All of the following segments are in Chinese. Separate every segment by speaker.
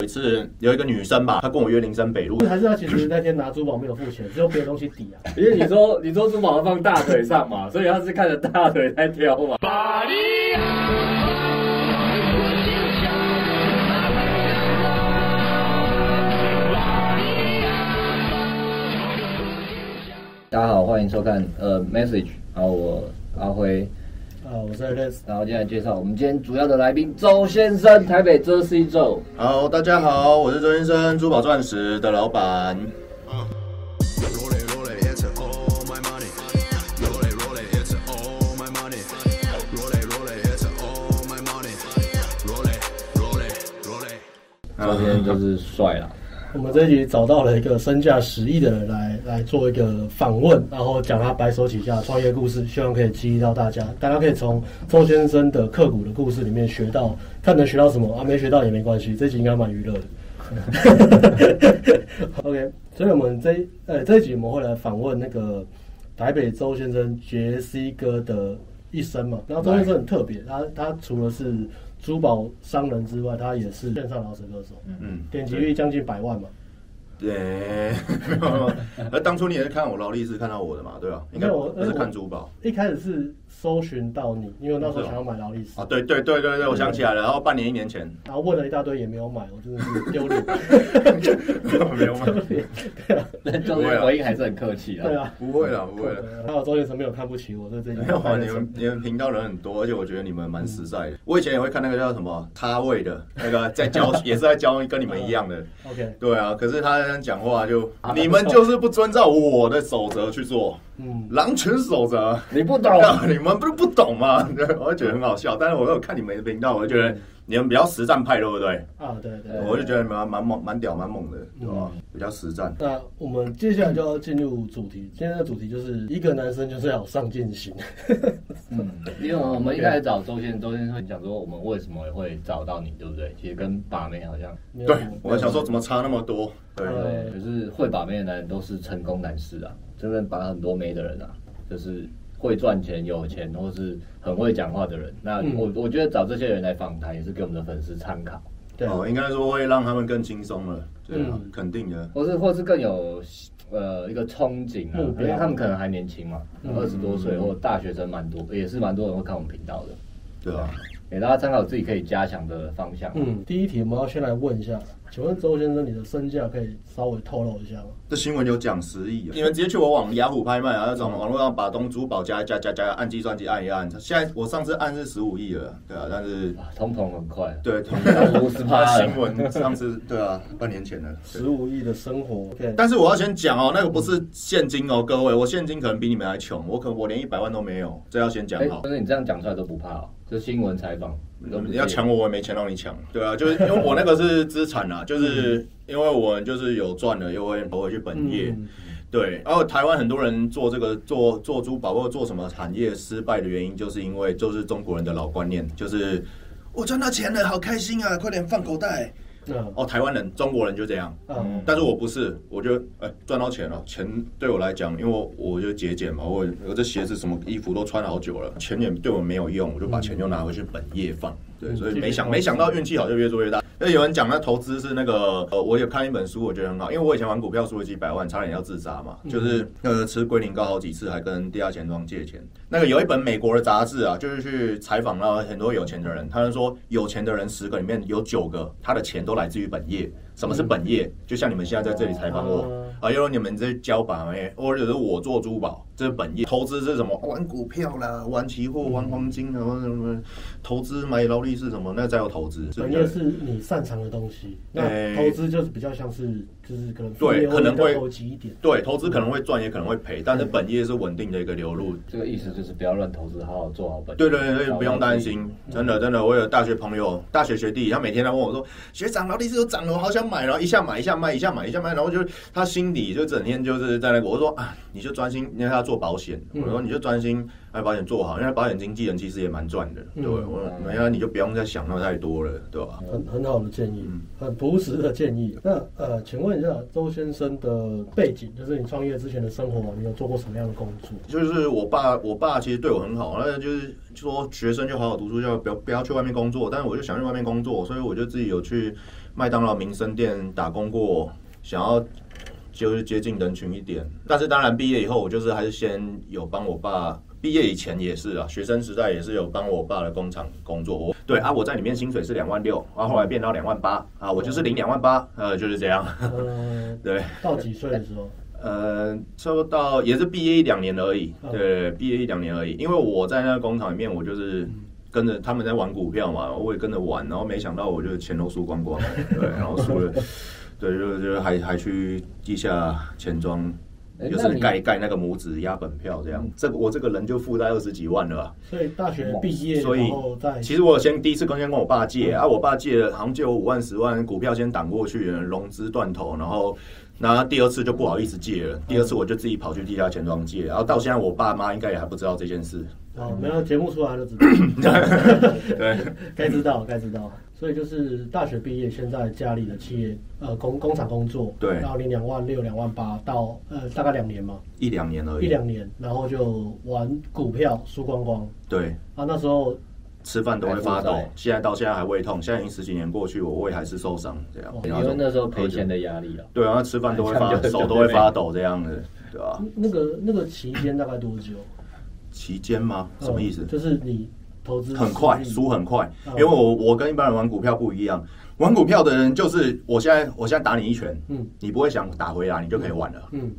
Speaker 1: 有一次有一个女生吧，她跟我约林森北路，
Speaker 2: 还是她其实那天拿珠宝没有付钱，是用别的东西抵啊？
Speaker 3: 因为你说你说珠宝要放大腿上嘛，所以她是看着大腿在挑嘛。巴黎大家好，欢迎收看呃 Message，然后我阿辉。
Speaker 2: 啊，我是 Alex，
Speaker 3: 然后接下来介绍我们今天主要的来宾周先生，台北遮 C 周。
Speaker 1: 好，大家好，我是周先生，珠宝钻石的老板。
Speaker 3: 昨天就是帅了。
Speaker 2: 我们这一集找到了一个身价十亿的人来来做一个访问，然后讲他白手起家创业故事，希望可以激励到大家。大家可以从周先生的刻骨的故事里面学到，看能学到什么啊？没学到也没关系，这集应该蛮娱乐的。OK，所以我们这呃这一集我们会来访问那个台北周先生杰西哥的一生嘛。然后周先生很特别，他他除了是珠宝商人之外，他也是线上饶舌歌手，嗯，点击率将近百万嘛。
Speaker 1: 对，而当初你也是看我劳力士看到我的嘛，对吧？应该我不是看珠宝，
Speaker 2: 一开始是搜寻到你，因为那时候想要买劳力士
Speaker 1: 啊。对对对对对，我想起来了。然后半年一年前，
Speaker 2: 然后问了一大堆也没有买，我真的是丢脸，
Speaker 1: 没有买。
Speaker 2: 对啊，
Speaker 3: 但周先生回应还是很客气啊。
Speaker 2: 对啊，
Speaker 1: 不会啦不会了。
Speaker 2: 还有周先生没有看不起我，这这
Speaker 1: 没有啊。你们你们频道人很多，而且我觉得你们蛮实在的。我以前也会看那个叫什么咖位的那个 在教，也是在教跟你们一样的。
Speaker 2: OK，
Speaker 1: 对啊。可是他讲话就。你们就是不遵照我的守则去做，嗯，狼群守则，
Speaker 3: 你不懂，
Speaker 1: 你们不是不懂吗？我就觉得很好笑，但是我有看你们的频道，我就觉得。你们比较实战派，对不对？
Speaker 2: 啊，对对，
Speaker 1: 我就觉得你们蛮猛、蛮屌、蛮猛的，对吧？比较实战。
Speaker 2: 那我们接下来就要进入主题，今天的主题就是一个男生就是要有上进心。
Speaker 3: 嗯，因为我们一开始找周先生，周先生会讲说我们为什么会找到你，对不对？其实跟把妹好像。
Speaker 1: 对，我想说怎么差那么多？对
Speaker 3: 对，可是会把妹的男人都是成功男士啊，真正把很多妹的人啊，就是。会赚钱、有钱，或是很会讲话的人，那我、嗯、我觉得找这些人来访谈，也是给我们的粉丝参考。
Speaker 1: 对，哦，应该说会让他们更轻松了。对啊，嗯、肯定的。
Speaker 3: 或是或是更有呃一个憧憬啊，因为他们可能还年轻嘛，二十、嗯、多岁或大学生蛮多，也是蛮多人会看我们频道的。
Speaker 1: 对啊，
Speaker 3: 给大家参考自己可以加强的方向。
Speaker 2: 嗯，第一题我们要先来问一下。请问周先生，你的身价可以稍微透露一下吗？
Speaker 1: 这新闻有讲十亿，你们直接去我网雅虎拍卖啊，那种网络上把东珠宝加加加加按计算机按一按，现在我上次按是十五亿了，对啊，但是
Speaker 3: 通膨很快，
Speaker 1: 对，通膨
Speaker 3: 五十趴。
Speaker 1: 新闻上次对啊，半年前的
Speaker 2: 十五亿的生活.
Speaker 1: 但是我要先讲哦，那个不是现金哦，各位，我现金可能比你们还穷，我可能我连一百万都没有，这要先讲好。
Speaker 3: 但是你这样讲出来都不怕哦，这新闻采访。
Speaker 1: 你要抢我，我也没钱让你抢，对啊，就是因为我那个是资产啊，就是因为我就是有赚了，又会投回去本业，对。然后台湾很多人做这个做做珠宝或者做什么产业失败的原因，就是因为就是中国人的老观念，就是我赚到钱了，好开心啊，快点放口袋。哦，台湾人、中国人就这样，嗯，但是我不是，我就哎赚到钱了，钱对我来讲，因为我我就节俭嘛，我我这鞋子什么衣服都穿好久了，钱也对我没有用，我就把钱就拿回去本业放，对，所以没想没想到运气好就越做越大。那有人讲那投资是那个呃，我有看一本书，我觉得很好，因为我以前玩股票输了几百万，差点要自杀嘛，就是呃吃龟苓膏好几次，还跟地下钱庄借钱。那个有一本美国的杂志啊，就是去采访了很多有钱的人，他们说有钱的人十个里面有九个他的钱都来自于本业。什么是本业？就像你们现在在这里采访我啊，因为你们在教把妹，或者是我做珠宝。这是本业，投资是什么？玩股票啦，玩期货，玩黄金，什么什么，投资买劳力士什么，那再有投资。本业
Speaker 2: 是你擅长的东西，那投资就是比较像是，就是可能
Speaker 1: 对，可能会
Speaker 2: 投机一点。
Speaker 1: 对，投资可能会赚，也可能会赔，但是本业是稳定的一个流入。
Speaker 3: 这个意思就是不要乱投资，好好做好本业。
Speaker 1: 对对对，不用担心，真的真的，我有大学朋友、大学学弟，他每天来问我说：“学长，劳力士又涨了，我好想买。”然后一下买一下卖，一下买一下卖，然后就他心里就整天就是在那个，我说啊，你就专心，因为他。做保险，我说你就专心把保险做好，因为保险经纪人其实也蛮赚的，对，我没有你就不用再想那么太多了，对吧？
Speaker 2: 很很好的建议，很朴实的建议。那呃，请问一下周先生的背景，就是你创业之前的生活，你有做过什么样的工作？
Speaker 1: 就是我爸，我爸其实对我很好，那就是说学生就好好读书，就不要不要去外面工作。但是我就想去外面工作，所以我就自己有去麦当劳、民生店打工过，想要就是接近人群一点。但是当然毕业以后，我就是还是先有帮我爸。毕业以前也是啊，学生时代也是有帮我爸的工厂工作。我对啊，我在里面薪水是两万六，然后后来变到两万八啊，我就是领两万八，呃，就是这样。
Speaker 2: 嗯，对。到几岁的时候？
Speaker 1: 呃，差不多到也是毕业一两年而已。对，毕业一两年而已。因为我在那个工厂里面，我就是跟着他们在玩股票嘛，我也跟着玩，然后没想到我就钱都输光光了。对，然后输了，对，就就还还去地下钱庄。就是盖盖那个拇指压本票这样，这我这个人就负债二十几万了吧。
Speaker 2: 所以大学毕业，
Speaker 1: 所以其实我先第一次跟先跟我爸借啊，我爸借了好像借我五万十万股票先挡过去，融资断头，然后那第二次就不好意思借了，第二次我就自己跑去地下钱庄借，然后到现在我爸妈应该也还不知道这件事。
Speaker 2: 哦，没有节目出来就知道，
Speaker 1: 对，
Speaker 2: 该知道该知道。所以就是大学毕业，先在家里的企业呃工工厂工作，
Speaker 1: 对，
Speaker 2: 然后领两万六、两万八到呃大概两年嘛，
Speaker 1: 一两年而已，
Speaker 2: 一两年，然后就玩股票输光光，
Speaker 1: 对。
Speaker 2: 啊，那时候
Speaker 1: 吃饭都会发抖，现在到现在还胃痛，现在已经十几年过去，我胃还是受伤这样，
Speaker 3: 因为那时候赔钱的压力啊，
Speaker 1: 对啊，吃饭都会发 手都会发抖这样的，对吧？
Speaker 2: 那个那个期间大概多久？
Speaker 1: 期间吗？什么意思？
Speaker 2: 就是你。投资
Speaker 1: 很快，输很快，因为我我跟一般人玩股票不一样，玩股票的人就是我现在我现在打你一拳，嗯，你不会想打回来，你就可以玩了，嗯，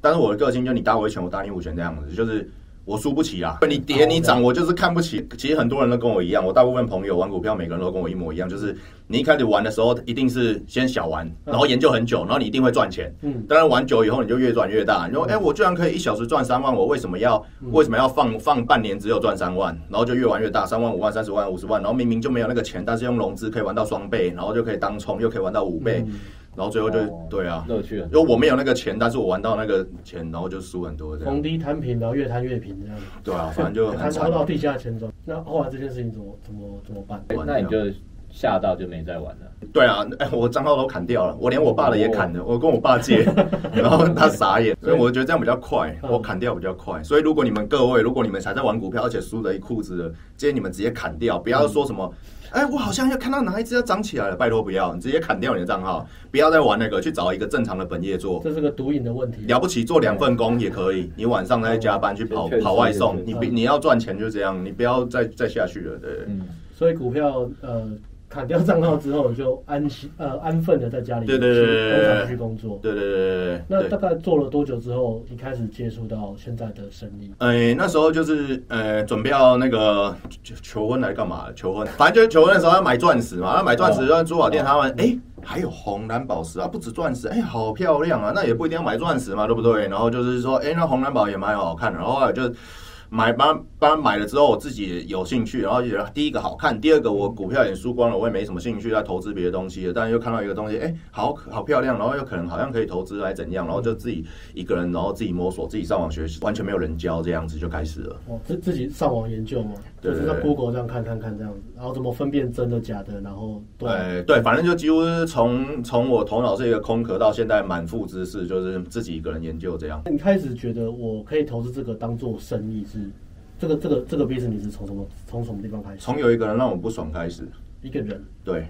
Speaker 1: 但是我的个性就你打我一拳，我打你五拳这样子，就是。我输不起啊！你跌你涨，我就是看不起。其实很多人都跟我一样，我大部分朋友玩股票，每个人都跟我一模一样，就是你一开始玩的时候，一定是先小玩，然后研究很久，然后你一定会赚钱。嗯，当然玩久以后，你就越赚越大。你说，哎，我居然可以一小时赚三万，我为什么要为什么要放放半年只有赚三万？然后就越玩越大，三万、五万、三十万、五十万，然后明明就没有那个钱，但是用融资可以玩到双倍，然后就可以当冲，又可以玩到五倍。然后最后就对啊，
Speaker 3: 乐趣。
Speaker 1: 因为我没有那个钱，但是我玩到那个钱，然后就输很多这样。
Speaker 2: 逢低摊平，然后越摊越平这样。
Speaker 1: 对啊，反正就
Speaker 2: 摊超 到地下钱庄。那后来这件事情怎么怎么怎么办？
Speaker 3: 那你就吓到就没再玩了。
Speaker 1: 对啊，哎，我账号都砍掉了，我连我爸的也砍了。我跟我爸借，然后他傻眼。所以我觉得这样比较快，我砍掉比较快。所以如果你们各位，如果你们还在玩股票，而且输了一裤子的，建议你们直接砍掉，不要说什么。哎，我好像要看到哪一只要涨起来了，拜托不要，你直接砍掉你的账号，不要再玩那个，去找一个正常的本业做。
Speaker 2: 这是个毒瘾的问题。
Speaker 1: 了不起，做两份工也可以，你晚上再加班去跑跑外送，你你要赚钱就这样，你不要再再下去了，对。嗯，
Speaker 2: 所以股票呃。砍掉账号之后，就安心呃安分的在家里
Speaker 1: 对对对
Speaker 2: 工厂去工作。
Speaker 1: 对对对对。
Speaker 2: 那大概做了多久之后，你开始接触到现在的生意？
Speaker 1: 哎，那时候就是呃准备要那个求婚来干嘛？求婚，反正就是求婚的时候要买钻石嘛。要买钻石，让珠宝店他们哎还有红蓝宝石啊，不止钻石，哎好漂亮啊，那也不一定要买钻石嘛，对不对？然后就是说，哎那红蓝宝也蛮好看的，然后就。买帮帮买了之后，我自己有兴趣，然后觉得第一个好看，第二个我股票也输光了，我也没什么兴趣再投资别的东西了。但是又看到一个东西，哎，好好漂亮，然后又可能好像可以投资来怎样，然后就自己一个人，然后自己摸索，自己上网学习，完全没有人教，这样子就开始了。
Speaker 2: 哦，自自己上网研究吗，就是在 Google 这样看看看这样子，然后怎么分辨真的假的，然后对
Speaker 1: 对，反正就几乎是从从我头脑是一个空壳到现在满腹知识，就是自己一个人研究这样。
Speaker 2: 你开始觉得我可以投资这个当做生意是？这个这个这个 business 是从什么从什么地方开始？
Speaker 1: 从有一个人让我不爽开始。
Speaker 2: 一个人。
Speaker 1: 对，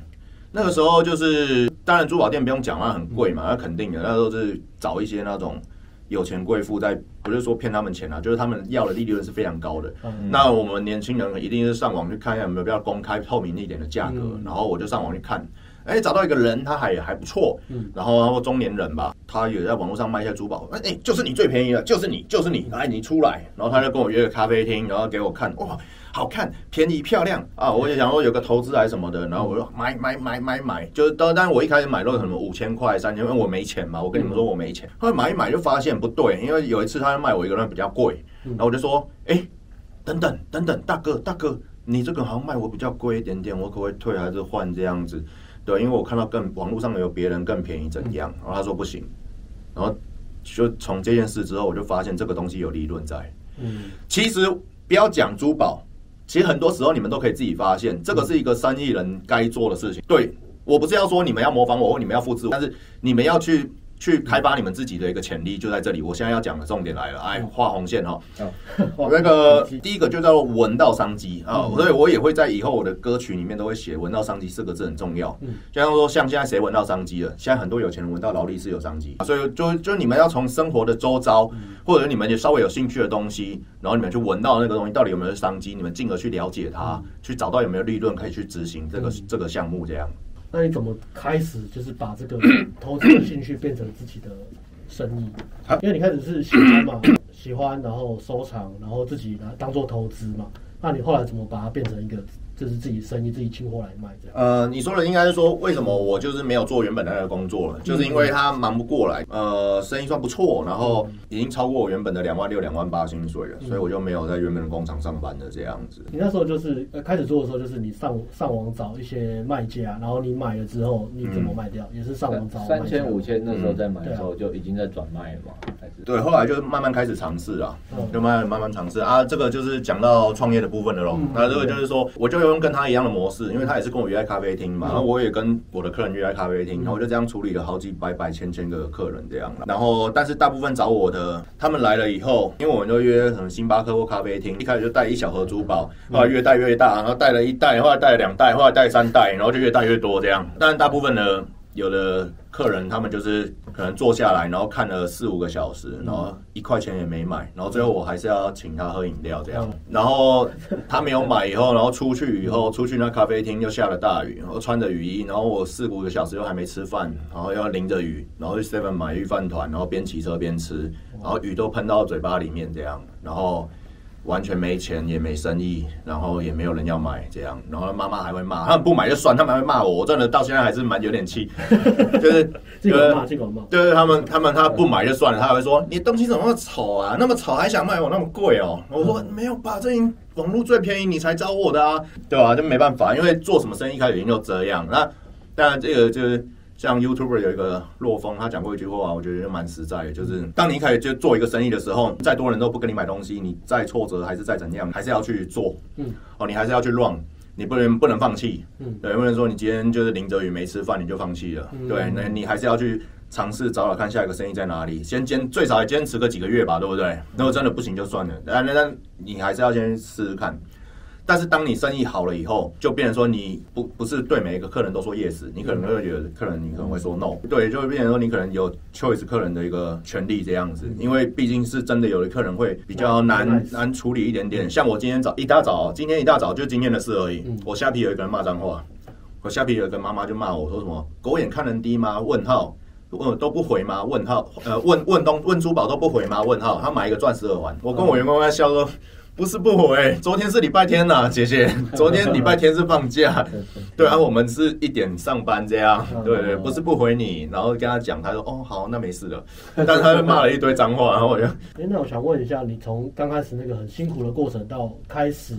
Speaker 1: 那个时候就是，当然珠宝店不用讲，那很贵嘛，那肯定的。那时候是找一些那种有钱贵妇，在不是说骗他们钱啊，就是他们要的利润是非常高的。嗯、那我们年轻人一定是上网去看一下有没有比较公开透明一点的价格，嗯、然后我就上网去看。哎，找到一个人，他还还不错，嗯，然后然后中年人吧，他也在网络上卖一些珠宝，哎，就是你最便宜了，就是你，就是你，来，你出来，然后他就跟我约个咖啡厅，然后给我看，哇，好看，便宜漂亮。啊，我也想说有个投资还是什么的，然后我就买买买买买，就是当当然我一开始买都什么五千块、三千，因为我没钱嘛，我跟你们说我没钱，后来买一买就发现不对，因为有一次他卖我一个人比较贵，然后我就说，哎，等等等等，大哥大哥，你这个好像卖我比较贵一点点，我可不可以退还是换这样子？对，因为我看到更网络上有别人更便宜怎样，然后他说不行，然后就从这件事之后，我就发现这个东西有利润在。嗯，其实不要讲珠宝，其实很多时候你们都可以自己发现，这个是一个生意人该做的事情。对，我不是要说你们要模仿我或你们要复制我，但是你们要去。去开发你们自己的一个潜力，就在这里。我现在要讲的重点来了，哎，画红线哈。哦，那个第一个就叫做闻到商机啊，所以我也会在以后我的歌曲里面都会写“闻到商机”四个字很重要。嗯，就像说，像现在谁闻到商机了？现在很多有钱人闻到劳力士有商机，所以就就你们要从生活的周遭，或者你们也稍微有兴趣的东西，然后你们去闻到那个东西到底有没有商机，你们进而去了解它，去找到有没有利润可以去执行这个这个项目这样。
Speaker 2: 那你怎么开始就是把这个 投资的兴趣变成自己的生意？因为你开始是喜欢嘛，喜欢，然后收藏，然后自己拿当做投资嘛。那你后来怎么把它变成一个？就是自己生意，自己进货来卖这样。
Speaker 1: 呃，你说的应该是说，为什么我就是没有做原本的那个工作了？就是因为他忙不过来。呃，生意算不错，然后已经超过我原本的两万六、两万八薪水了，所以我就没有在原本的工厂上班的这样子。
Speaker 2: 你那时候就是呃开始做的时候，就是你上上网找一些卖家，然后你买了之后你怎么卖掉？也是上网找
Speaker 3: 三千五千那时候在买的时候就已经在转卖了嘛？还是
Speaker 1: 对，后来就慢慢开始尝试啊，就慢慢慢慢尝试啊。这个就是讲到创业的部分了喽。那这个就是说，我就用跟他一样的模式，因为他也是跟我约在咖啡厅嘛，然后我也跟我的客人约在咖啡厅，然后我就这样处理了好几百百千千个客人这样。然后，但是大部分找我的，他们来了以后，因为我们就约可能星巴克或咖啡厅，一开始就带一小盒珠宝，后来越带越大，然后带了一袋，后来带了两袋，后来带三袋，然后就越带越多这样。但大部分呢。有的客人他们就是可能坐下来，然后看了四五个小时，然后一块钱也没买，然后最后我还是要请他喝饮料这样。然后他没有买以后，然后出去以后，出去那咖啡厅又下了大雨，然后穿着雨衣，然后我四五个小时又还没吃饭，然后要淋着雨，然后去 seven 买御饭团，然后边骑车边吃，然后雨都喷到嘴巴里面这样，然后。完全没钱也没生意，然后也没有人要买这样，然后妈妈还会骂，他们不买就算，他们还会骂我，我真的到现在还是蛮有点气，就是
Speaker 2: 这个骂这个骂，
Speaker 1: 对对，他们他们他不买就算了，他还会说你东西怎么那么丑啊，那么丑还想卖我那么贵哦，我说没有吧，这网络最便宜你才找我的啊，对吧？就没办法，因为做什么生意开始已经就这样，那当然这个就是。像 YouTuber 有一个洛风，他讲过一句话，我觉得就蛮实在的，就是当你一开始就做一个生意的时候，再多人都不跟你买东西，你再挫折还是再怎样，还是要去做。嗯，哦，你还是要去 run，你不能不能放弃。嗯，对，不能说你今天就是淋着雨没吃饭你就放弃了。嗯、对，那你还是要去尝试找找看下一个生意在哪里，先坚最少也坚持个几个月吧，对不对？如果真的不行就算了，但但你还是要先试试看。但是当你生意好了以后，就变成说你不不是对每一个客人都说 yes，你可能会有客人你可能会说 no，对，就会变成说你可能有 choice 客人的一个权利这样子，因为毕竟是真的有的客人会比较难难处理一点点。像我今天早一大早，今天一大早就今天的事而已。我下皮有一个人骂脏话，我下皮有一个妈妈就骂我说什么狗眼看人低吗？问号，问都不回吗？问号，呃，问问东问珠宝都不回吗？问号，他买一个钻石耳环，我跟我员工在笑说。不是不回，昨天是礼拜天呐，姐姐，昨天礼拜天是放假，对啊，我们是一点上班这样，对对，不是不回你，然后跟他讲，他说哦好，那没事了，但他就骂了一堆脏话，然后我就，
Speaker 2: 哎，那我想问一下，你从刚开始那个很辛苦的过程到开始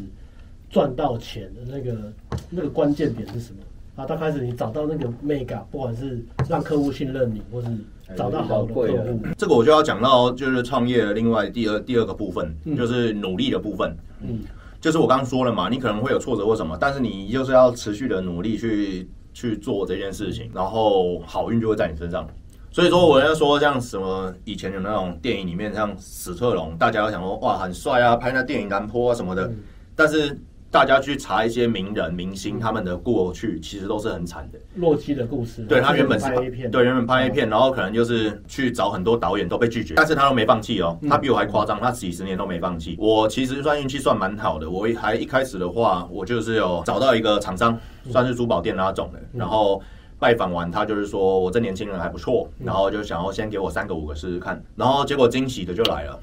Speaker 2: 赚到钱的那个那个关键点是什么？啊，到开始你找到那个 mega，不管是让客户信任你，或是。找到好的客户，
Speaker 1: 这个我就要讲到，就是创业的另外第二第二个部分，就是努力的部分。嗯，就是我刚刚说了嘛，你可能会有挫折或什么，但是你就是要持续的努力去去做这件事情，然后好运就会在你身上。所以说，我要说像什么以前有那种电影里面，像史特龙，大家都想说哇很帅啊，拍那电影南坡啊什么的，但是。大家去查一些名人明星，他们的过去其实都是很惨的。
Speaker 2: 洛基的故事，
Speaker 1: 对他原本是拍片，对原本拍一片，然后可能就是去找很多导演都被拒绝，但是他都没放弃哦。他比我还夸张，他几十年都没放弃。我其实算运气算蛮好的，我还一开始的话，我就是有找到一个厂商，算是珠宝店那种的，然后拜访完他就是说我这年轻人还不错，然后就想要先给我三个五个试试看，然后结果惊喜的就来了。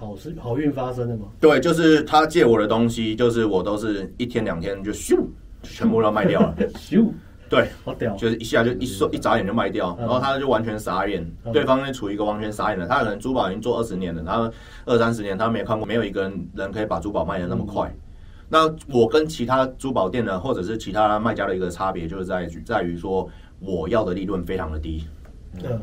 Speaker 2: 好事好运发生的吗？
Speaker 1: 对，就是他借我的东西，就是我都是一天两天就咻，全部都卖掉了。咻，对，好屌，就是一下就一说一眨眼就卖掉，然后他就完全傻眼，对方就处于一个完全傻眼的，他可能珠宝已经做二十年了，然后二三十年他没有看过，没有一个人人可以把珠宝卖的那么快。那我跟其他珠宝店的或者是其他卖家的一个差别，就是在于在于说我要的利润非常的低。嗯，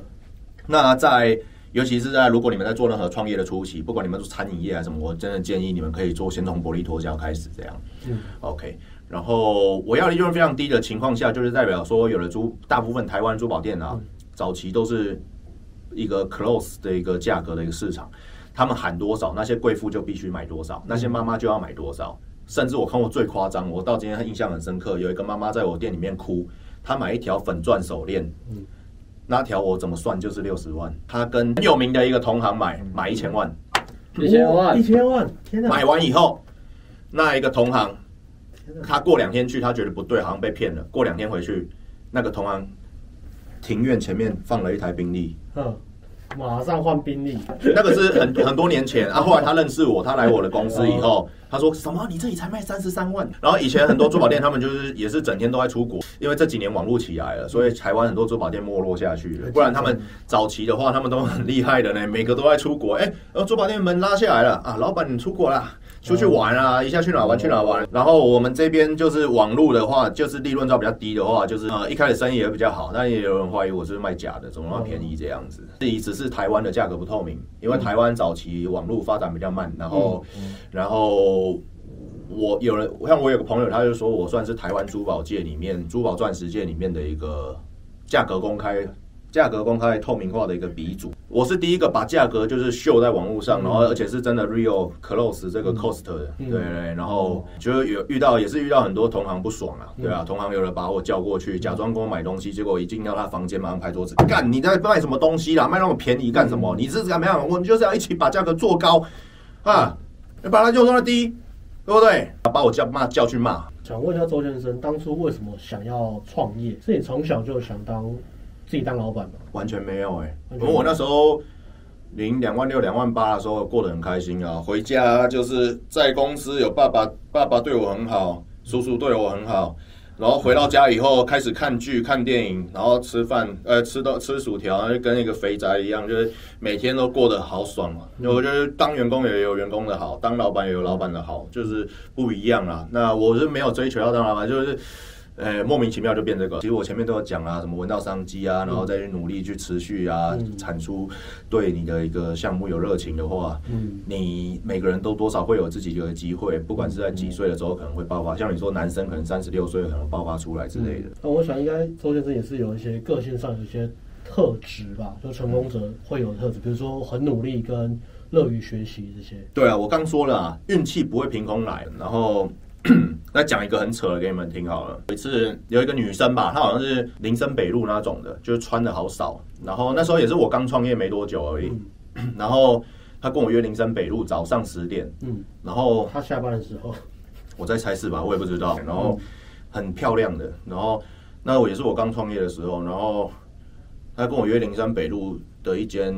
Speaker 1: 那在。尤其是在如果你们在做任何创业的初期，不管你们做餐饮业啊什么，我真的建议你们可以做先从薄利多销开始这样。嗯，OK。然后我要利润非常低的情况下，就是代表说有的珠大部分台湾珠宝店啊，早期都是一个 close 的一个价格的一个市场，他们喊多少，那些贵妇就必须买多少，那些妈妈就要买多少。甚至我看过最夸张，我到今天印象很深刻，有一个妈妈在我店里面哭，她买一条粉钻手链，那条我怎么算？就是六十万，他跟很有名的一个同行买买一千万，
Speaker 3: 一千万，
Speaker 2: 一千万，天哪！
Speaker 1: 买完以后，那一个同行，他过两天去，他觉得不对，好像被骗了。过两天回去，那个同行庭院前面放了一台宾利。
Speaker 2: 嗯马上换宾利，
Speaker 1: 那个是很很多年前啊。后来他认识我，他来我的公司以后，他说什么？你这里才卖三十三万？然后以前很多珠宝店，他们就是也是整天都在出国，因为这几年网络起来了，所以台湾很多珠宝店没落下去了。不然他们早期的话，他们都很厉害的呢，每个都在出国。哎，然后珠宝店门拉下来了啊，老板你出国了。出去玩啊，一下去哪玩去哪玩。然后我们这边就是网络的话，就是利润照比较低的话，就是呃一开始生意也比较好，但也有人怀疑我是卖假的，怎么那么便宜这样子？这意思是台湾的价格不透明，因为台湾早期网络发展比较慢，然后然后我有人像我有个朋友，他就说我算是台湾珠宝界里面珠宝钻石界里面的一个价格公开。价格公开透明化的一个鼻祖，我是第一个把价格就是秀在网络上，然后而且是真的 real close 这个 cost 的，对对，然后就有遇到也是遇到很多同行不爽啊，对啊，同行有人把我叫过去，假装跟我买东西，结果一进到他房间马上拍桌子，干你在卖什么东西啦？卖那么便宜干什么？你是怎么样？我们就是要一起把价格做高啊，把它就做低，对不对？把我叫骂叫去骂。
Speaker 2: 想问一下周先生，当初为什么想要创业？是你从小就想当？自己当老板吗？
Speaker 1: 完全没有哎、欸，我那时候领两万六、两万八的时候过得很开心啊。回家就是在公司有爸爸，爸爸对我很好，叔叔对我很好。然后回到家以后开始看剧、看电影，然后吃饭，呃，吃到吃薯条，就跟一个肥宅一样，就是每天都过得好爽嘛。我觉得当员工也有员工的好，当老板也有老板的好，就是不一样啊。那我是没有追求要当老板，就是。呃，莫名其妙就变这个。其实我前面都有讲啊，什么闻到商机啊，然后再去努力去持续啊，嗯、产出对你的一个项目有热情的话，嗯，你每个人都多少会有自己的机会，不管是在几岁的时候可能会爆发。像你说男生可能三十六岁可能爆发出来之类的。
Speaker 2: 那、嗯、我想应该周先生也是有一些个性上有一些特质吧，就成功者会有的特质，比如说很努力跟乐于学习这些。
Speaker 1: 对啊，我刚说了啊，运气不会凭空来，然后。再讲一个很扯的给你们听好了。有一次有一个女生吧，她好像是林森北路那种的，就是穿的好少。然后那时候也是我刚创业没多久而已。嗯、然后她跟我约林森北路早上十点。嗯。然后
Speaker 2: 她下班的时候，
Speaker 1: 我在猜是吧？我也不知道。然后很漂亮的。然后那我也是我刚创业的时候。然后她跟我约林森北路的一间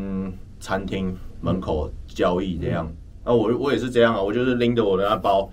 Speaker 1: 餐厅门口交易这样。那、嗯、我我也是这样啊，我就是拎着我的那包。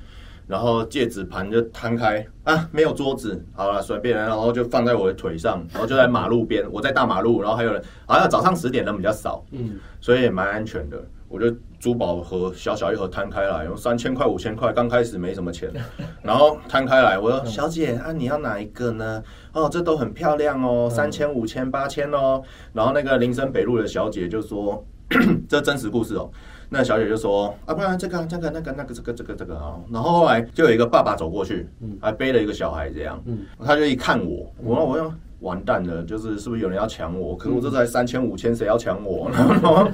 Speaker 1: 然后戒指盘就摊开啊，没有桌子，好了，随便，然后就放在我的腿上，然后就在马路边，我在大马路，然后还有人，好像早上十点人比较少，嗯，所以也蛮安全的。我就珠宝盒小小一盒摊开来，有三千块、五千块，刚开始没什么钱，然后摊开来，我说小姐啊，你要哪一个呢？哦，这都很漂亮哦，三千、五千、八千哦。然后那个林森北路的小姐就说，这真实故事哦。那小姐就说啊，不然这个、这个、那个、那个、这个、这个、这个啊，然后后来就有一个爸爸走过去，还背了一个小孩这样，他就一看我，我说我说完蛋了，就是是不是有人要抢我？可是我这才三千五千，谁要抢我？然后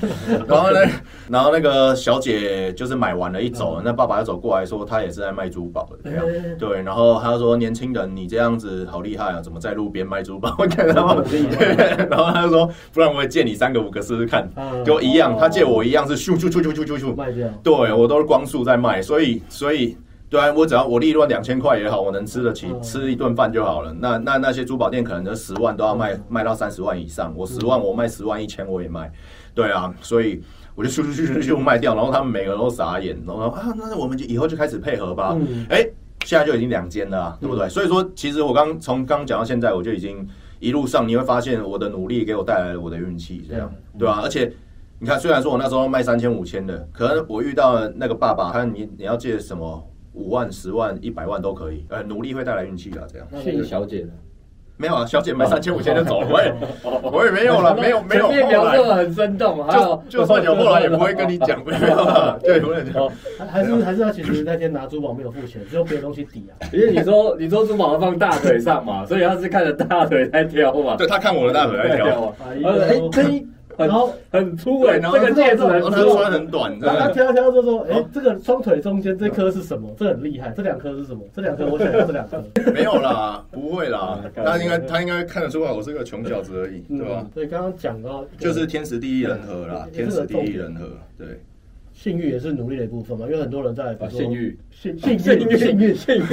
Speaker 1: 然后呢，然后那个小姐就是买完了，一走，那爸爸就走过来说，他也是在卖珠宝的这样，对，然后他说年轻人你这样子好厉害啊，怎么在路边卖珠宝？我看到，然后他就说，不然我也借你三个五个试试看，就一样，他借我一样是咻咻咻咻咻咻咻。卖掉，对我都是光速在卖，所以所以。对啊，我只要我利润两千块也好，我能吃得起，吃一顿饭就好了。那那那些珠宝店可能就十万都要卖卖到三十万以上，我十万我卖十万一千我也卖。对啊，所以我就咻咻咻咻咻卖掉，然后他们每个人都傻眼，然后啊，那我们就以后就开始配合吧。哎，现在就已经两间了，对不对？所以说，其实我刚从刚讲到现在，我就已经一路上你会发现我的努力给我带来了我的运气，这样对吧？而且你看，虽然说我那时候卖三千五千的，可能我遇到那个爸爸，他你你要借什么？五万、十万、一百万都可以，呃，努力会带来运气啊，这样。
Speaker 3: 那是小姐呢？
Speaker 1: 没有啊，小姐买三千五千就走了，我也我也没有了，没有没有。
Speaker 3: 前面描述很生动，还有
Speaker 1: 就算有后来也不会跟你讲，没有啊，对，不能讲。
Speaker 2: 还是还是他其实那天拿珠宝没有付钱，只有别的东西抵啊。
Speaker 3: 因为你说你说珠宝要放大腿上嘛，所以他是看着大腿在挑嘛。
Speaker 1: 对，他看我的大腿在挑。
Speaker 2: 哎，这一。然后
Speaker 3: 很粗哎，这个戒指很粗，
Speaker 1: 他穿很短，
Speaker 2: 他挑挑就说：“哎，这个双腿中间这颗是什么？这很厉害，这两颗是什么？这两颗我想要这两颗。”
Speaker 1: 没有啦，不会啦，他应该他应该看得出来我是个穷小子而已，对吧？
Speaker 2: 所以刚刚讲到
Speaker 1: 就是天时地利人和啦，天时地利人和，对。
Speaker 2: 幸运也是努力的一部分嘛，因为很多人在
Speaker 3: 幸运，
Speaker 2: 幸幸幸运幸运幸运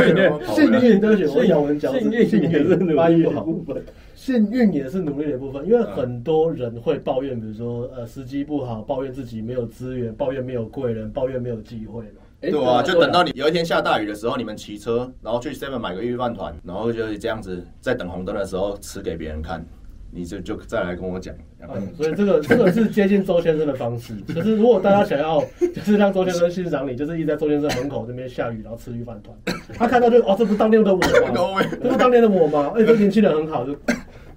Speaker 2: 幸运都是我咬文嚼字，幸运也是努力的一部分。幸运也是努力的一部分，因为很多人会抱怨，比如说呃时机不好，抱怨自己没有资源，抱怨没有贵人，抱怨没有机会嘛。
Speaker 1: 对啊，就等到你有一天下大雨的时候，你们骑车，然后去 Seven 买个御饭团，然后就是这样子在等红灯的时候吃给别人看。你就就再来跟我讲，
Speaker 2: 嗯，所以这个这个是接近周先生的方式。可是如果大家想要，就是让周先生欣赏你，就是一直在周先生门口这边下雨，然后吃鱼饭团，他看到就哦，这不是当年的我吗？这不是当年的我吗？哎，这年轻人很好，就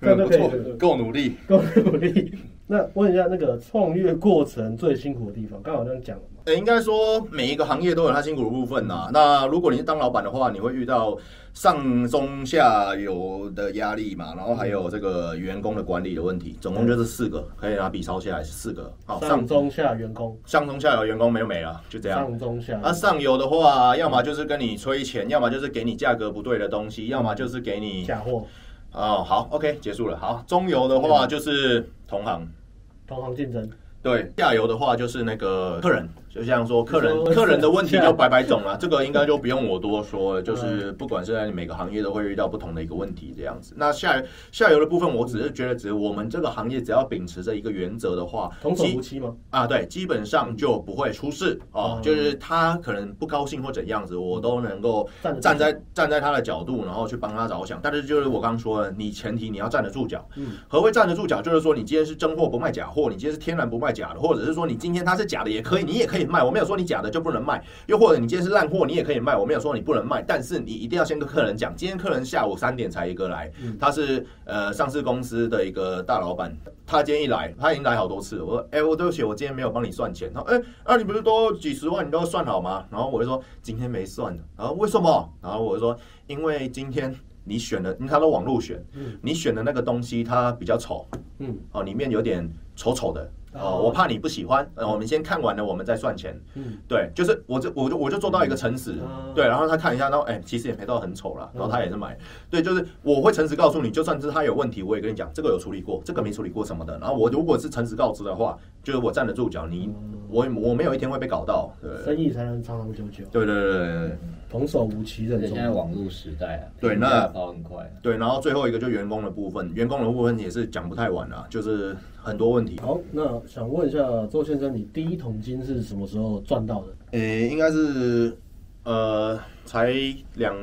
Speaker 2: 这样就可以
Speaker 1: 够努力，
Speaker 2: 够努力。那问一下，那个创业过程最辛苦的地方，刚好这样讲。
Speaker 1: 呃，应该说每一个行业都有它辛苦的部分呐。那如果你是当老板的话，你会遇到上中下游的压力嘛，然后还有这个员工的管理的问题，总共就是四个，可以拿笔抄下来是四个。
Speaker 2: 好，上中下员工，
Speaker 1: 上中下游员工没有没了，就这样。
Speaker 2: 上中下。
Speaker 1: 那上游的话，要么就是跟你催钱，要么就是给你价格不对的东西，要么就是给你
Speaker 2: 假货。
Speaker 1: 哦，好，OK，结束了。好，中游的话就是同行，
Speaker 2: 同行竞争。
Speaker 1: 对，下游的话就是那个客人。就像说客人客人的问题就百百种了，这个应该就不用我多说了。就是不管是在每个行业都会遇到不同的一个问题这样子。那下下游的部分，我只是觉得，只是我们这个行业只要秉持着一个原则的话，
Speaker 2: 童叟无欺吗？
Speaker 1: 啊，对，基本上就不会出事哦。就是他可能不高兴或怎样子，我都能够站在站在他的角度，然后去帮他着想。但是就是我刚刚说的，你前提你要站得住脚。嗯，何谓站得住脚？就是说你今天是真货不卖假货，你今天是天然不卖假的，或者是说你今天它是假的也可以，你也可以卖。我没有说你假的就不能卖，又或者你今天是烂货，你也可以卖。我没有说你不能卖，但是你一定要先跟客人讲，今天客人下午三点才一个来，他是呃上市公司的一个大老板，他今天一来，他已经来好多次了。我说，哎、欸，我对不起，我今天没有帮你算钱。他说，哎、欸，那、啊、你不是都几十万，你都要算好吗？然后我就说，今天没算。然后为什么？然后我就说，因为今天你选的，因为他都网络选，你选的那个东西它比较丑，嗯，哦，里面有点丑丑的。哦，我怕你不喜欢，呃，我们先看完了，我们再算钱。嗯，对，就是我就我就我就做到一个诚实，对，然后他看一下，然后哎，其实也没到很丑了，然后他也是买，对，就是我会诚实告诉你，就算是他有问题，我也跟你讲，这个有处理过，这个没处理过什么的。然后我如果是诚实告知的话，就是我站得住脚，你我我没有一天会被搞到，对，
Speaker 2: 生意才能长长久久。
Speaker 1: 对对对对，
Speaker 2: 童叟无欺的。
Speaker 3: 现在网络时代啊，
Speaker 1: 对，那
Speaker 3: 跑很快。
Speaker 1: 对，然后最后一个就员工的部分，员工的部分也是讲不太完了，就是。很多问题。
Speaker 2: 好，那想问一下周先生，你第一桶金是什么时候赚到的？
Speaker 1: 诶、欸，应该是呃，才两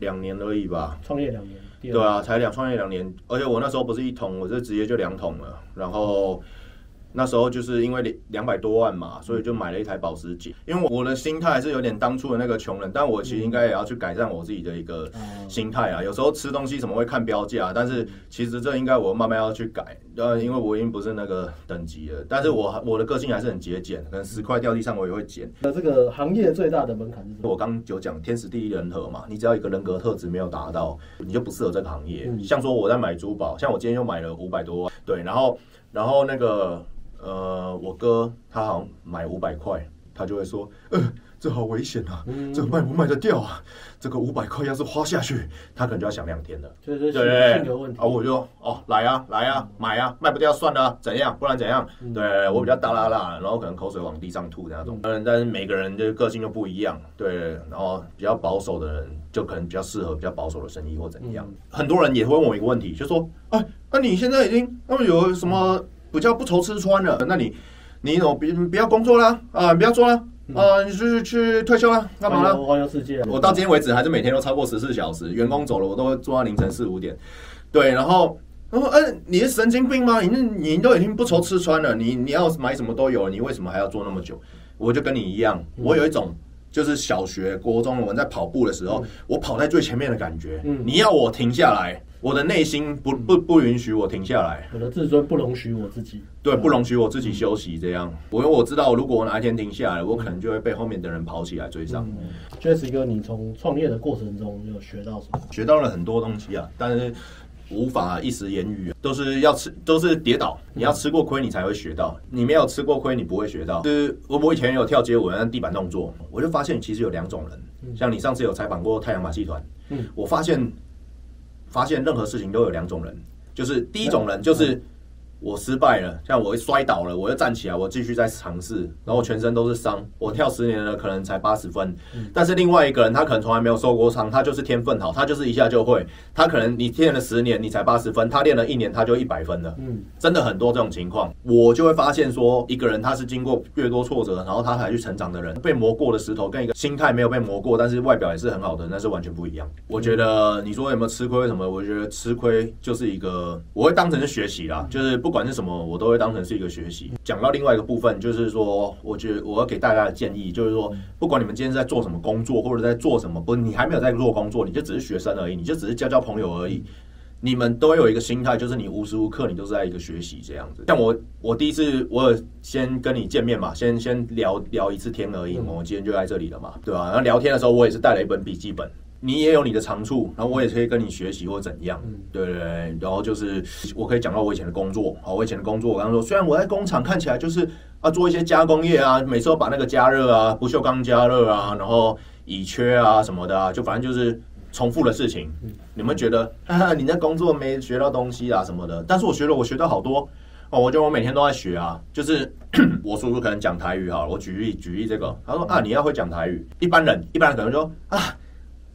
Speaker 1: 两年而已吧。
Speaker 2: 创业两年。
Speaker 1: 对啊，才两创业两年，而且我那时候不是一桶，我是直接就两桶了，然后。那时候就是因为两两百多万嘛，所以就买了一台保时捷。因为我的心态是有点当初的那个穷人，但我其实应该也要去改善我自己的一个心态啊。有时候吃东西怎么会看标价？但是其实这应该我慢慢要去改。呃，因为我已经不是那个等级了，但是我我的个性还是很节俭，可能十块掉地上我也会捡。
Speaker 2: 那这个行业最大的门槛是什么？
Speaker 1: 我刚有讲天时地利人和嘛，你只要一个人格特质没有达到，你就不适合这个行业。像说我在买珠宝，像我今天又买了五百多万，对，然后然后那个。呃，我哥他好像买五百块，他就会说，呃，这好危险啊，嗯、这卖不卖得掉啊？这个五百块要是花下去，他可能就要想两天了。
Speaker 2: 对对
Speaker 1: 对，性格问题。啊，我就哦，来啊，来啊，买啊，卖不掉算了，怎样？不然怎样？嗯、对我比较大啦啦，然后可能口水往地上吐那种。嗯，但是每个人的个性又不一样，对。然后比较保守的人，就可能比较适合比较保守的生意或怎样。嗯、很多人也会问我一个问题，就说，哎，那、啊、你现在已经那么有什么？比较不愁吃穿了，那你，你怎么别不要工作啦啊？不要做啦啊？你去去退休了？干嘛了？
Speaker 2: 环游世界。
Speaker 1: 我到今天为止还是每天都超过十四小时，员工走了我都会做到凌晨四五点。对，然后然后嗯，你是神经病吗？你你都已经不愁吃穿了，你你要买什么都有，你为什么还要做那么久？我就跟你一样，我有一种就是小学、国中我们在跑步的时候，我跑在最前面的感觉。嗯，你要我停下来。我的内心不不不允许我停下来，
Speaker 2: 我的自尊不容许我自己，
Speaker 1: 对，不容许我自己休息。这样，我因为我知道，如果我哪一天停下来，我可能就会被后面的人跑起来追上。
Speaker 2: Jesse 哥，你从创业的过程中有学到什么？
Speaker 1: 学到了很多东西啊，但是无法一时言语，都是要吃，都是跌倒，你要吃过亏，你才会学到。你没有吃过亏，你不会学到。就是我我以前有跳街舞，按地板动作，我就发现其实有两种人，像你上次有采访过太阳马戏团，嗯，我发现。发现任何事情都有两种人，就是第一种人就是。我失败了，像我摔倒了，我又站起来，我继续再尝试，然后全身都是伤。我跳十年了，可能才八十分，但是另外一个人他可能从来没有受过伤，他就是天分好，他就是一下就会。他可能你练了十年，你才八十分，他练了一年他就一百分了。嗯，真的很多这种情况，我就会发现说，一个人他是经过越多挫折，然后他才去成长的人，被磨过的石头跟一个心态没有被磨过，但是外表也是很好的，那是完全不一样。我觉得你说有没有吃亏什么？我觉得吃亏就是一个，我会当成是学习啦，就是不。不管是什么，我都会当成是一个学习。讲到另外一个部分，就是说，我觉得我要给大家的建议，就是说，不管你们今天在做什么工作，或者在做什么，不，你还没有在做工作，你就只是学生而已，你就只是交交朋友而已。你们都有一个心态，就是你无时无刻你都是在一个学习这样子。像我，我第一次我有先跟你见面嘛，先先聊聊一次天而已。我今天就在这里了嘛，对吧？然后聊天的时候，我也是带了一本笔记本。你也有你的长处，然后我也可以跟你学习或怎样，对对对。然后就是我可以讲到我以前的工作，好，我以前的工作，我刚刚说，虽然我在工厂看起来就是啊做一些加工业啊，每次都把那个加热啊、不锈钢加热啊，然后乙炔啊什么的啊，就反正就是重复的事情。你们觉得 啊，你那工作没学到东西啊什么的？但是我学了，我学到好多哦。我觉得我每天都在学啊，就是 我叔叔可能讲台语哈，我举例举例这个，他说啊，你要会讲台语，一般人一般人可能说啊。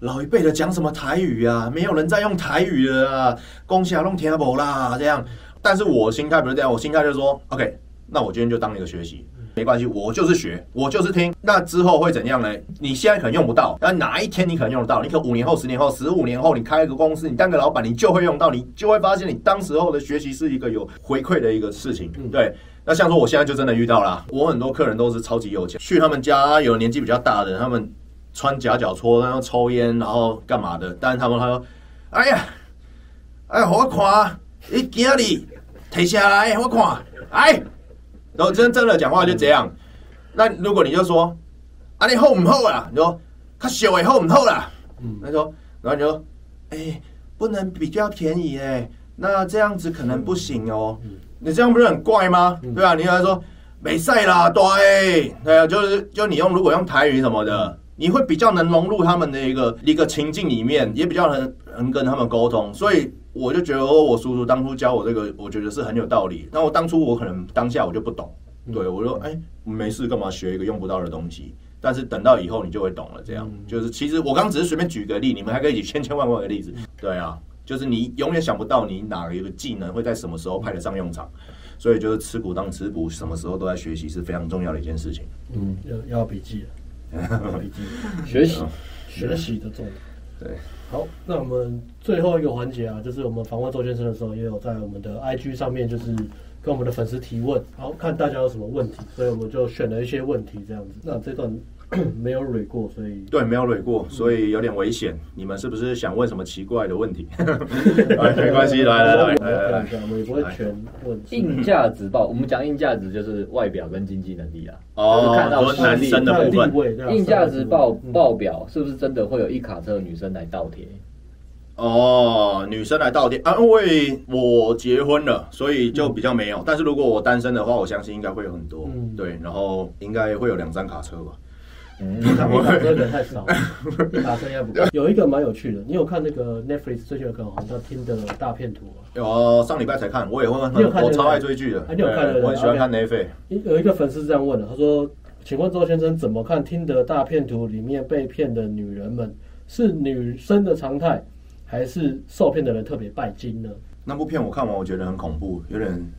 Speaker 1: 老一辈的讲什么台语啊？没有人在用台语了啊，讲啥拢听不啦，这样。但是我心态不是这样，我心态就是说，OK，那我今天就当一个学习，没关系，我就是学，我就是听。那之后会怎样呢？你现在可能用不到，但哪一天你可能用得到？你可能五年后、十年后、十五年后，你开一个公司，你当个老板，你就会用到，你就会发现你当时候的学习是一个有回馈的一个事情。对，那像说我现在就真的遇到了，我很多客人都是超级有钱，去他们家有年纪比较大的他们。穿夹脚拖，然后抽烟，然后干嘛的？但是他们他说：“哎呀，哎，我看你今日停下来，我看，哎，然后真真的讲话就这样。那如果你就说，啊，你厚唔厚啊？你说，他小诶厚唔厚啦？嗯，他说，然后你说，哎，不能比较便宜哎，那这样子可能不行哦。你这样不是很怪吗？对啊，你要说没赛啦，对，对啊，就是就你用如果用台语什么的。”你会比较能融入他们的一个一个情境里面，也比较能能跟他们沟通，所以我就觉得哦，我叔叔当初教我这个，我觉得是很有道理。那我当初我可能当下我就不懂，对我说，哎，没事，干嘛学一个用不到的东西？但是等到以后你就会懂了。这样就是，其实我刚只是随便举个例，你们还可以举千千万万个例子。对啊，就是你永远想不到你哪一个技能会在什么时候派得上用场，所以就是吃苦当吃补，什么时候都在学习是非常重要的一件事情。
Speaker 2: 嗯，要要笔记。
Speaker 3: 学习，
Speaker 2: 学习的重点。
Speaker 1: 对，
Speaker 2: 好，那我们最后一个环节啊，就是我们访问周先生的时候，也有在我们的 IG 上面，就是跟我们的粉丝提问，好，看大家有什么问题，所以我们就选了一些问题这样子。那这段。没有蕊过，所以
Speaker 1: 对，没有蕊过，所以有点危险。嗯、你们是不是想问什么奇怪的问题？来 没关系，来来来来来，
Speaker 2: 我们也不会全问。
Speaker 3: 硬价值报，我们讲硬价值就是外表跟经济能力啊。
Speaker 1: 哦，
Speaker 3: 就是看到
Speaker 1: 男生的部分。
Speaker 3: 硬价值报报表是不是真的会有一卡车的女生来倒贴？
Speaker 1: 哦，女生来倒贴啊？因为我结婚了，所以就比较没有。嗯、但是如果我单身的话，我相信应该会有很多。嗯、对，然后应该会有两张卡车吧。
Speaker 2: 嗯，卡车人太少，卡车应该不够。有一个蛮有趣的，你有看那个 Netflix 最近有个好像叫《听的大片图》啊？
Speaker 1: 有，上礼拜才看，我也会看。我超爱追剧的，
Speaker 2: 你有看的？
Speaker 1: 我很喜欢看 Netflix。
Speaker 2: 有一个粉丝是这样问的，他说：“请问周先生怎么看《听的大片图》里面被骗的女人们？是女生的常态，还是受骗的人特别拜金呢？”
Speaker 1: 那部片我看完，我觉得很恐怖，有点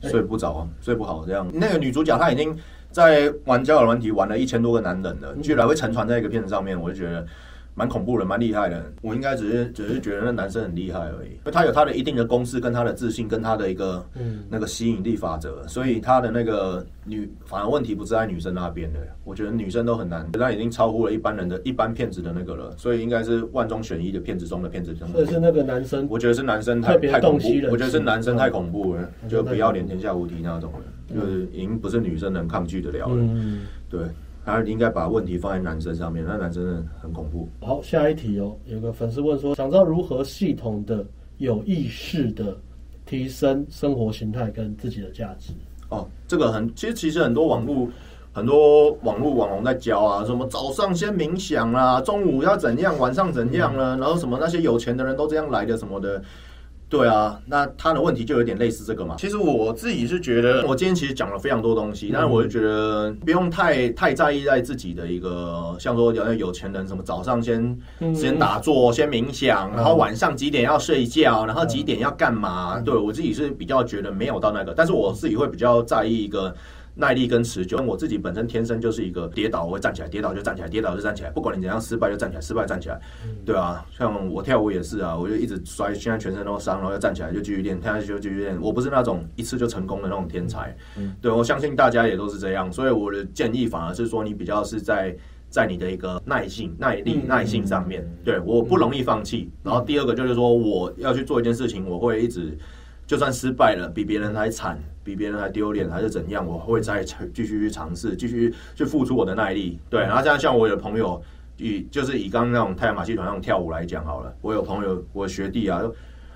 Speaker 1: 睡不着，睡不好这样。那个女主角她已经。在玩交友软体玩了一千多个男人了，居然会沉船在一个片子上面，我就觉得蛮恐怖的，蛮厉害的。我应该只是只是觉得那男生很厉害而已，因为他有他的一定的公式，跟他的自信，跟他的一个嗯那个吸引力法则，所以他的那个女反而问题不是在女生那边的。我觉得女生都很难，那已经超乎了一般人的一般骗子的那个了，所以应该是万中选一的骗子中的骗子中。
Speaker 2: 所以是那个男生，
Speaker 1: 我觉得是男生太太恐怖，我觉得是男生太恐怖了，就不要脸天下无敌那种了，就是已经不是女生能抗拒得了了。嗯，对。他应该把问题放在男生上面，那男生很恐怖。
Speaker 2: 好，下一题哦，有个粉丝问说，想知道如何系统的、有意识的提升生活形态跟自己的价值。
Speaker 1: 哦，这个很，其实其实很多网络很多网络网红在教啊，什么早上先冥想啊，中午要怎样，晚上怎样呢？然后什么那些有钱的人都这样来的什么的。对啊，那他的问题就有点类似这个嘛。其实我自己是觉得，我今天其实讲了非常多东西，但是我就觉得不用太太在意在自己的一个，像说有那有钱人什么早上先先打坐，先冥想，然后晚上几点要睡觉，然后几点要干嘛？对，我自己是比较觉得没有到那个，但是我自己会比较在意一个。耐力跟持久，我自己本身天生就是一个跌倒我会站起来，跌倒就站起来，跌倒就站起来，不管你怎样失败就站起来，失败站起来，对啊，像我跳舞也是啊，我就一直摔，现在全身都伤，然后要站起来就继续练，跳下去就继续练。我不是那种一次就成功的那种天才，对，我相信大家也都是这样，所以我的建议反而是说，你比较是在在你的一个耐性、耐力、耐性上面，对，我不容易放弃。然后第二个就是说，我要去做一件事情，我会一直。就算失败了，比别人还惨，比别人还丢脸，还是怎样，我会再继续去尝试，继续去付出我的耐力。对，然后像像我有朋友，以就是以刚刚那种太阳马戏团那种跳舞来讲好了，我有朋友，我学弟啊。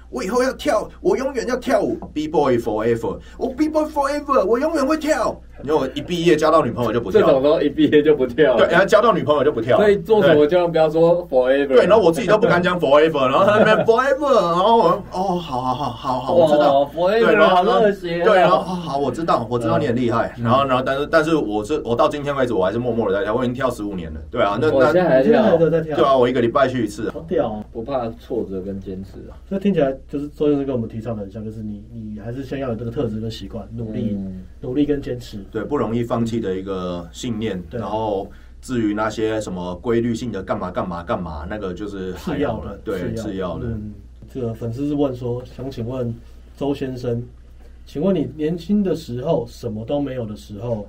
Speaker 1: 我以后要跳，我永远要跳舞，B boy forever，我 B boy forever，我永远会跳。因为我一毕业交到女朋友就不跳，
Speaker 3: 这种都一毕业就不跳。
Speaker 1: 对，然后交到女朋友就不跳。
Speaker 3: 所以做什么千万不要说 forever。
Speaker 1: 对，然后我自己都不敢讲 forever，然后他那边 forever，然后我哦，好好好好好，我知道
Speaker 3: forever，对，然后热血，
Speaker 1: 对，然后好，我知道，我知道你很厉害。然后，然后，但是，但是，我是我到今天为止，我还是默默的在跳，我已经跳十五年了。对啊，那
Speaker 3: 我现在还在跳。
Speaker 1: 对啊，我一个礼拜去一次。
Speaker 2: 好屌，
Speaker 3: 不怕挫折跟坚持啊。
Speaker 2: 所以听起来就是周先生跟我们提倡的很像，就是你你还是先要有这个特质跟习惯，努力努力跟坚持。
Speaker 1: 对，不容易放弃。的一个信念，然后至于那些什么规律性的干嘛干嘛干嘛，那个就是
Speaker 2: 次要的，
Speaker 1: 对，次要的。
Speaker 2: 嗯，这个粉丝是问说，想请问周先生，请问你年轻的时候什么都没有的时候，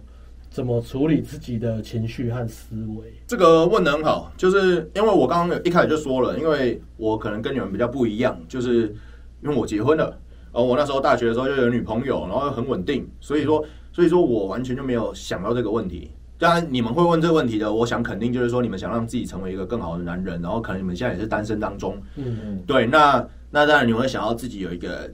Speaker 2: 怎么处理自己的情绪和思维？
Speaker 1: 这个问得很好，就是因为我刚刚一开始就说了，因为我可能跟你们比较不一样，就是因为我结婚了，而我那时候大学的时候就有女朋友，然后又很稳定，所以说。所以说我完全就没有想到这个问题。当然，你们会问这个问题的，我想肯定就是说你们想让自己成为一个更好的男人，然后可能你们现在也是单身当中。嗯嗯。对，那那当然你们会想要自己有一个。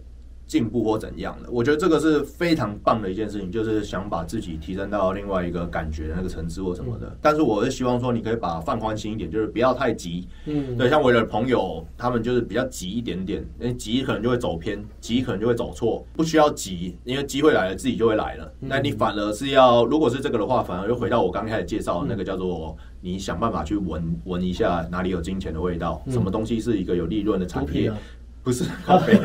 Speaker 1: 进步或怎样的，我觉得这个是非常棒的一件事情，就是想把自己提升到另外一个感觉的那个层次或什么的。但是我是希望说，你可以把放宽心一点，就是不要太急。嗯，对，像我的朋友，他们就是比较急一点点，因为急可能就会走偏，急可能就会走错。不需要急，因为机会来了，自己就会来了。那你反而是要，如果是这个的话，反而又回到我刚开始介绍的那个叫做，你想办法去闻闻一下哪里有金钱的味道，什么东西是一个有利润的产业，不是咖啡。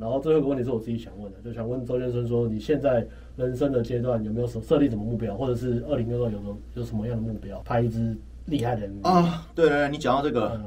Speaker 2: 然后最后一个问题是我自己想问的，就想问周先生说，你现在人生的阶段有没有设设立什么目标，或者是二零二二有没有有什么样的目标？拍一支厉害的
Speaker 1: 啊！对对对，你讲到这个，嗯、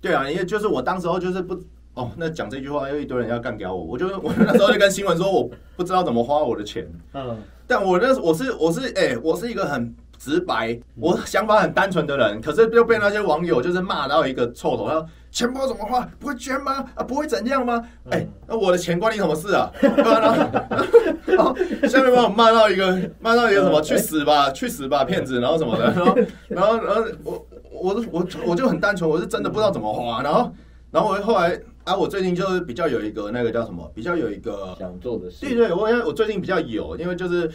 Speaker 1: 对啊，因为就是我当时候就是不哦，那讲这句话又一堆人要干掉我，我就 我那时候就跟新闻说我不知道怎么花我的钱，嗯，但我那我是我是哎、欸，我是一个很。直白，我想法很单纯的人，可是又被那些网友就是骂到一个臭头。他说：“钱包怎么花？不会捐吗？啊，不会怎样吗？哎、欸，那我的钱关你什么事啊？” 然后 下面把我骂到一个，骂到一个什么？去死吧，去死吧，骗子！然后什么的，然后，然后，然后我，我，我，我就很单纯，我是真的不知道怎么花。然后，然后我后来啊，我最近就是比较有一个那个叫什么？比较有一个
Speaker 3: 想做的事。
Speaker 1: 对对，我我最近比较有，因为就是。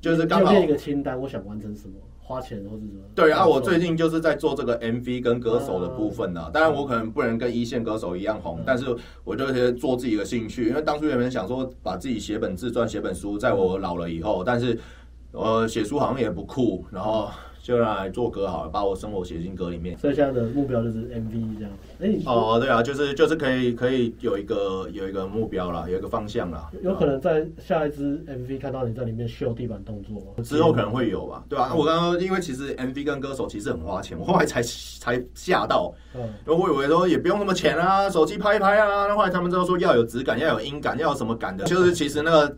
Speaker 1: 就是刚好
Speaker 2: 列一个清单，我想完成什么，花钱或者什么。
Speaker 1: 对啊，我最近就是在做这个 MV 跟歌手的部分呢、啊。当然，我可能不能跟一线歌手一样红，但是我就是做自己的兴趣。因为当初原本想说把自己写本自传、写本书，在我老了以后，但是呃，写书好像也不酷，然后就来做歌好了，把我生活写进歌里面。
Speaker 2: 所以现在的目标就是 MV 这样。哎，
Speaker 1: 哦，对啊，就是就是可以可以有一个有一个目标啦，有一个方向啦。
Speaker 2: 有可能在下一支 MV 看到你在里面秀地板动作吗？
Speaker 1: 之后可能会有吧，对吧、啊？我刚刚因为其实 MV 跟歌手其实很花钱，我后来才 才吓到，嗯，我以为说也不用那么钱啊，手机拍一拍啊，那后后来他们之后说要有质感，要有音感，要有什么感的，就是其实那个。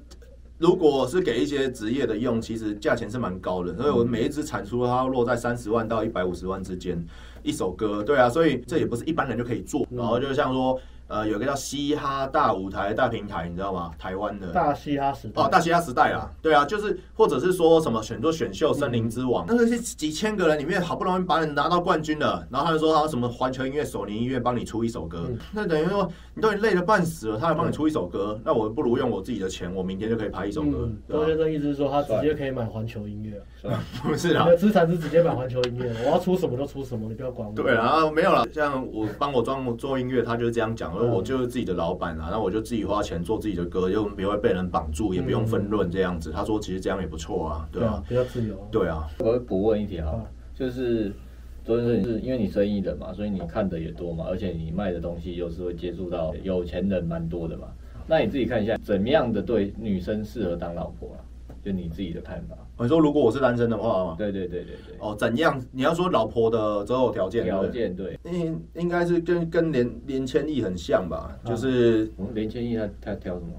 Speaker 1: 如果是给一些职业的用，其实价钱是蛮高的，所以我每一支产出它落在三十万到一百五十万之间，一首歌，对啊，所以这也不是一般人就可以做，然后就像说。呃，有个叫嘻哈大舞台大平台，你知道吗？台湾的。
Speaker 2: 大嘻哈时代。
Speaker 1: 哦，大嘻哈时代啊，对啊，就是或者是说什么选做选秀森林之王，那那些几千个人里面好不容易把你拿到冠军了，然后他就说他什么环球音乐、索尼音乐帮你出一首歌，嗯、那等于说你都已经累得半死了，他还帮你出一首歌，嗯、那我不如用我自己的钱，我明天就可以拍一首歌。
Speaker 2: 周先生意思是说他直接可以买环球音乐，是吧？
Speaker 1: 不是啊，
Speaker 2: 资产是直接买环球音乐，我要出什么就出什么，你不要管我。
Speaker 1: 对啊，没有了，像我帮我装做音乐，他就是这样讲，而我就是自己的老板啊，那我就自己花钱做自己的歌，又不会被人绑住，也不用分润这样子。他说其实这样也不错啊，对啊，
Speaker 2: 比较自由。
Speaker 1: 对啊，
Speaker 3: 我补问一题哈，就是周先生，是因为你生意的嘛，所以你看的也多嘛，而且你卖的东西又是会接触到有钱人蛮多的嘛。那你自己看一下，怎么样的对女生适合当老婆啊？就你自己的看法。
Speaker 1: 你说如果我是单身的话，
Speaker 3: 对对对对对。
Speaker 1: 哦，怎样？你要说老婆的择偶条件，
Speaker 3: 条件对，
Speaker 1: 应应该是跟跟连连千亿很像吧？就是
Speaker 3: 连千亿他他挑什么？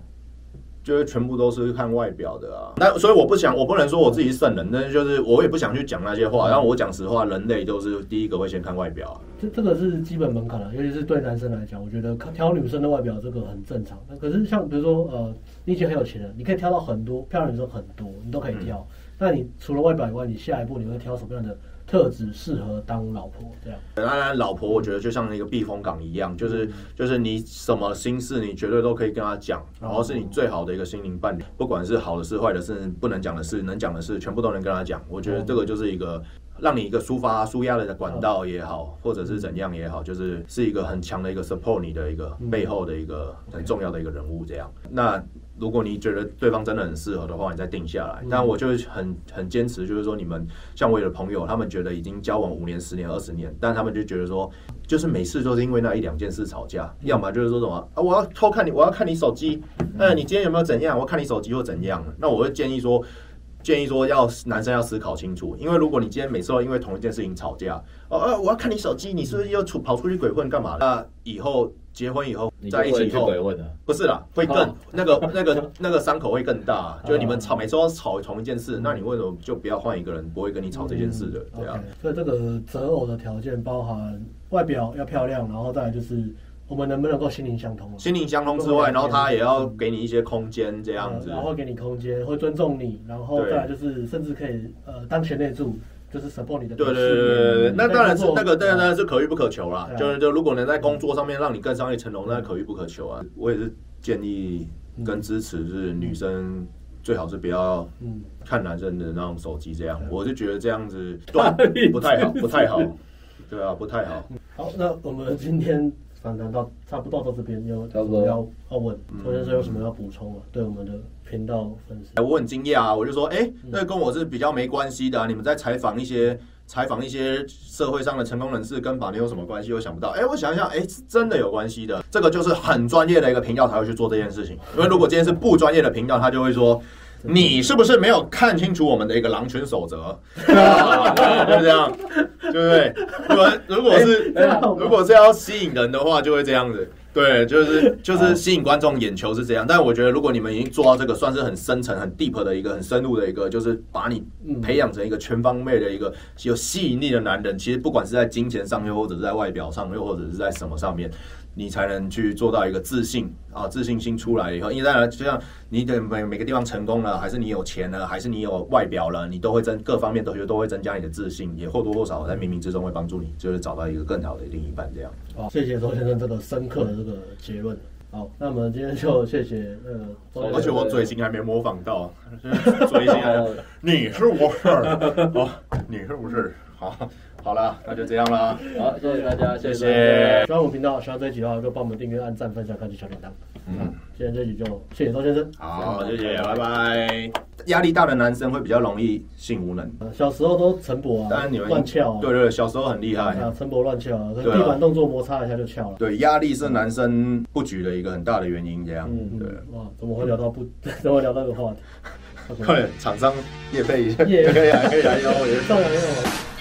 Speaker 1: 就是全部都是看外表的啊。那所以我不想，我不能说我自己是圣人，但是就是我也不想去讲那些话。然后我讲实话，人类都是第一个会先看外表。
Speaker 2: 这这个是基本门槛了，尤其是对男生来讲，我觉得挑女生的外表这个很正常。那可是像比如说呃，你以前很有钱的，你可以挑到很多漂亮女生很多，你都可以挑。嗯那你除了外表以外，你下一步你会挑什么样的特质适合当老婆？这样？
Speaker 1: 当然，老婆我觉得就像一个避风港一样，就是就是你什么心事，你绝对都可以跟她讲，然后是你最好的一个心灵伴侣，不管是好的事、坏的事、不能讲的事、能讲的事，全部都能跟她讲。我觉得这个就是一个让你一个抒发、舒压的管道也好，或者是怎样也好，就是是一个很强的一个 support 你的一个背后的一个很重要的一个人物。这样，那。如果你觉得对方真的很适合的话，你再定下来。但我就很很坚持，就是说你们像我有的朋友，他们觉得已经交往五年、十年、二十年，但他们就觉得说，就是每次都是因为那一两件事吵架，要么就是说什么啊，我要偷看你，我要看你手机，嗯，你今天有没有怎样？我看你手机或怎样？那我会建议说，建议说要男生要思考清楚，因为如果你今天每次都因为同一件事情吵架，哦，呃，我要看你手机，你是不是又出跑出去鬼混干嘛？那以后。结婚以后在一起以后，不是啦，会更那个 那个那个伤口会更大。就是你们吵，每次都吵同一件事，那你为什么就不要换一个人，不会跟你吵这件事的？对啊。
Speaker 2: 所以这个择偶的条件包含外表要漂亮，然后再来就是我们能不能够心灵相通。
Speaker 1: 心灵相通之外，然后他也要给你一些空间，这样子。
Speaker 2: 然后给你空间，会尊重你，然后再来就是甚至可以呃当贤内助。就是 support 你的对对对对对，
Speaker 1: 那当然是那个当然是可遇不可求啦。就是就如果能在工作上面让你更上一层楼，那可遇不可求啊。我也是建议跟支持，就是女生最好是不要看男生的那种手机，这样我就觉得这样子对不太好，不太好，对啊，不太好。
Speaker 2: 好，那我们今天访谈到差不多到这边，有什么要要问，周先生有什么要补充啊？对我们的。频道粉丝，
Speaker 1: 我很惊讶啊！我就说，哎、欸，那跟我是比较没关系的、啊。你们在采访一些采访一些社会上的成功人士，跟把你有什么关系？我想不到。哎、欸，我想一想，哎、欸，是真的有关系的。这个就是很专业的一个频道才会去做这件事情。因为如果今天是不专业的频道，他就会说，你是不是没有看清楚我们的一个狼群守则？对不这样，对不对？如果如果是如果是要吸引人的话，就会这样子。对，就是就是吸引观众眼球是这样，但我觉得如果你们已经做到这个，算是很深层、很 deep 的一个、很深入的一个，就是把你培养成一个全方位的一个有吸引力的男人。其实不管是在金钱上，又或者是在外表上，又或者是在什么上面。你才能去做到一个自信啊，自信心出来以后，因为当然就像你的每每个地方成功了，还是你有钱了，还是你有外表了，你都会增各方面都觉得都会增加你的自信，也或多或少在冥冥之中会帮助你，就是找到一个更好的另一半这样。
Speaker 2: 好，谢谢周先生这个深刻的这个结论。好，那我们今天就谢谢呃，
Speaker 1: 而且我嘴型还没模仿到，嘴型还，你是我是？哦，你是不是？好。好了，那就这样了。
Speaker 3: 好，谢谢大家，谢谢。
Speaker 2: 喜欢我们频道，喜欢这一集的话，就帮我们订阅、按赞、分享、开启小铃铛。嗯，今天这集就谢谢周先生。
Speaker 1: 好，谢谢，拜拜。压力大的男生会比较容易性无能。
Speaker 2: 小时候都晨勃啊，当然你们乱翘。对对，小时候很厉害啊，晨勃乱翘，地板动作摩擦一下就翘了。对，压力是男生不举的一个很大的原因，这样。嗯，对。哇，怎么会聊到不？怎么聊到这个话题？快点，厂商业配一下，可以啊，可以啊，有有上来有。